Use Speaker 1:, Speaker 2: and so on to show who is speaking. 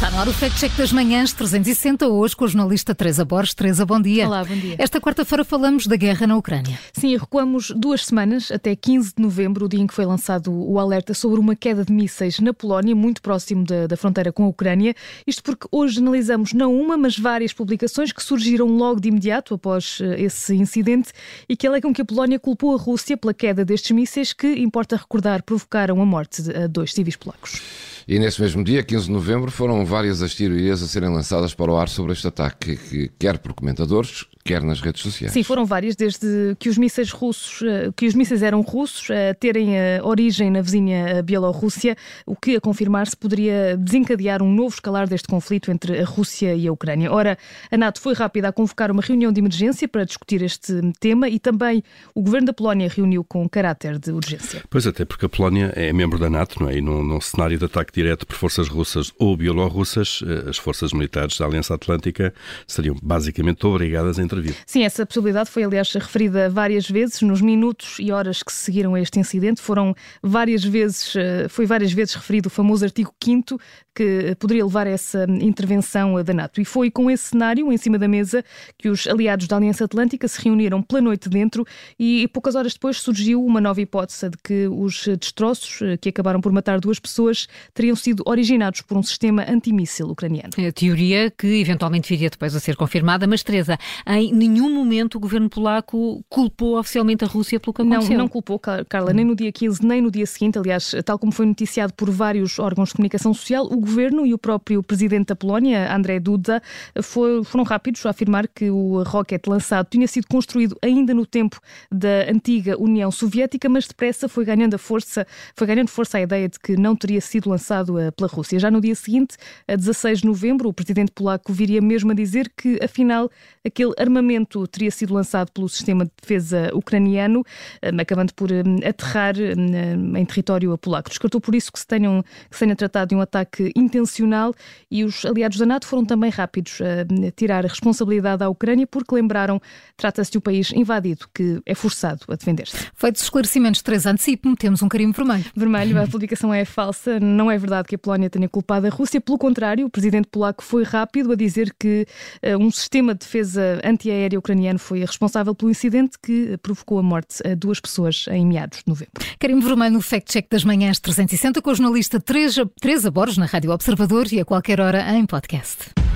Speaker 1: No ar o Fact Check das Manhãs 360, hoje com a jornalista Teresa Borges. Teresa, bom dia.
Speaker 2: Olá, bom dia.
Speaker 1: Esta quarta-feira falamos da guerra na Ucrânia.
Speaker 2: Sim, recuamos duas semanas, até 15 de novembro, o dia em que foi lançado o alerta sobre uma queda de mísseis na Polónia, muito próximo da, da fronteira com a Ucrânia. Isto porque hoje analisamos não uma, mas várias publicações que surgiram logo de imediato após eh, esse incidente e que alegam que a Polónia culpou a Rússia pela queda destes mísseis que, importa recordar, provocaram a morte de dois civis polacos.
Speaker 3: E nesse mesmo dia, 15 de novembro, foram várias as teorias a serem lançadas para o ar sobre este ataque, que, quer por comentadores, quer nas redes sociais.
Speaker 2: Sim, foram várias, desde que os mísseis russos, eh, que os mísseis eram russos, a terem a origem na vizinha Bielorrússia, o que a confirmar-se poderia desencadear um novo escalar deste conflito entre a Rússia e a Ucrânia. Ora, a NATO foi rápida a convocar uma reunião de emergência para discutir este tema e também o governo da Polónia reuniu com caráter de urgência.
Speaker 4: Pois até porque a Polónia é membro da NATO, não é? E num, num cenário de ataque direto por forças russas ou bielorrussas, eh, as forças militares da Aliança Atlântica seriam basicamente obrigadas a intervir.
Speaker 2: Sim, essa possibilidade foi, aliás, referida várias vezes nos minutos e horas que seguiram a este incidente. Foram várias vezes, eh, foi várias vezes referido o famoso artigo 5 que poderia levar a essa intervenção da NATO. E foi com esse cenário em cima da mesa que os aliados da Aliança Atlântica se reuniram pela noite dentro e poucas horas depois surgiu uma nova hipótese de que os destroços eh, que acabaram por matar duas pessoas teriam sido originados por um sistema antimíssil ucraniano.
Speaker 1: É a teoria que eventualmente viria depois a ser confirmada, mas Teresa, em nenhum momento o governo polaco culpou oficialmente a Rússia pelo que aconteceu.
Speaker 2: Não, não culpou, Carla, nem no dia 15, nem no dia seguinte. Aliás, tal como foi noticiado por vários órgãos de comunicação social, o governo e o próprio presidente da Polónia, André Duda, foram rápidos a afirmar que o rocket lançado tinha sido construído ainda no tempo da antiga União Soviética, mas depressa foi ganhando força, foi ganhando força a ideia de que não teria sido lançado eh, pela Rússia. Já no dia seguinte, a 16 de novembro, o presidente polaco viria mesmo a dizer que, afinal, aquele armamento teria sido lançado pelo sistema de defesa ucraniano, eh, acabando por eh, aterrar em território polaco. Descartou por isso que se, tenham, que se tenha tratado de um ataque intencional e os aliados da NATO foram também rápidos a tirar a responsabilidade à Ucrânia porque lembraram trata-se de um país invadido que é forçado a defender-se.
Speaker 1: Feitos esclarecimentos, três antecipo, temos um carimbo vermelho.
Speaker 2: Vermelho, a publicação é falsa. Não é verdade que a Polónia tenha culpado a Rússia. Pelo contrário, o presidente polaco foi rápido a dizer que uh, um sistema de defesa antiaérea ucraniano foi responsável pelo incidente que provocou a morte a duas pessoas em meados de novembro.
Speaker 1: Carimbo Vermelho no Fact Check das Manhãs 360 com a jornalista Teresa Borges na Rádio Observador e a qualquer hora em podcast.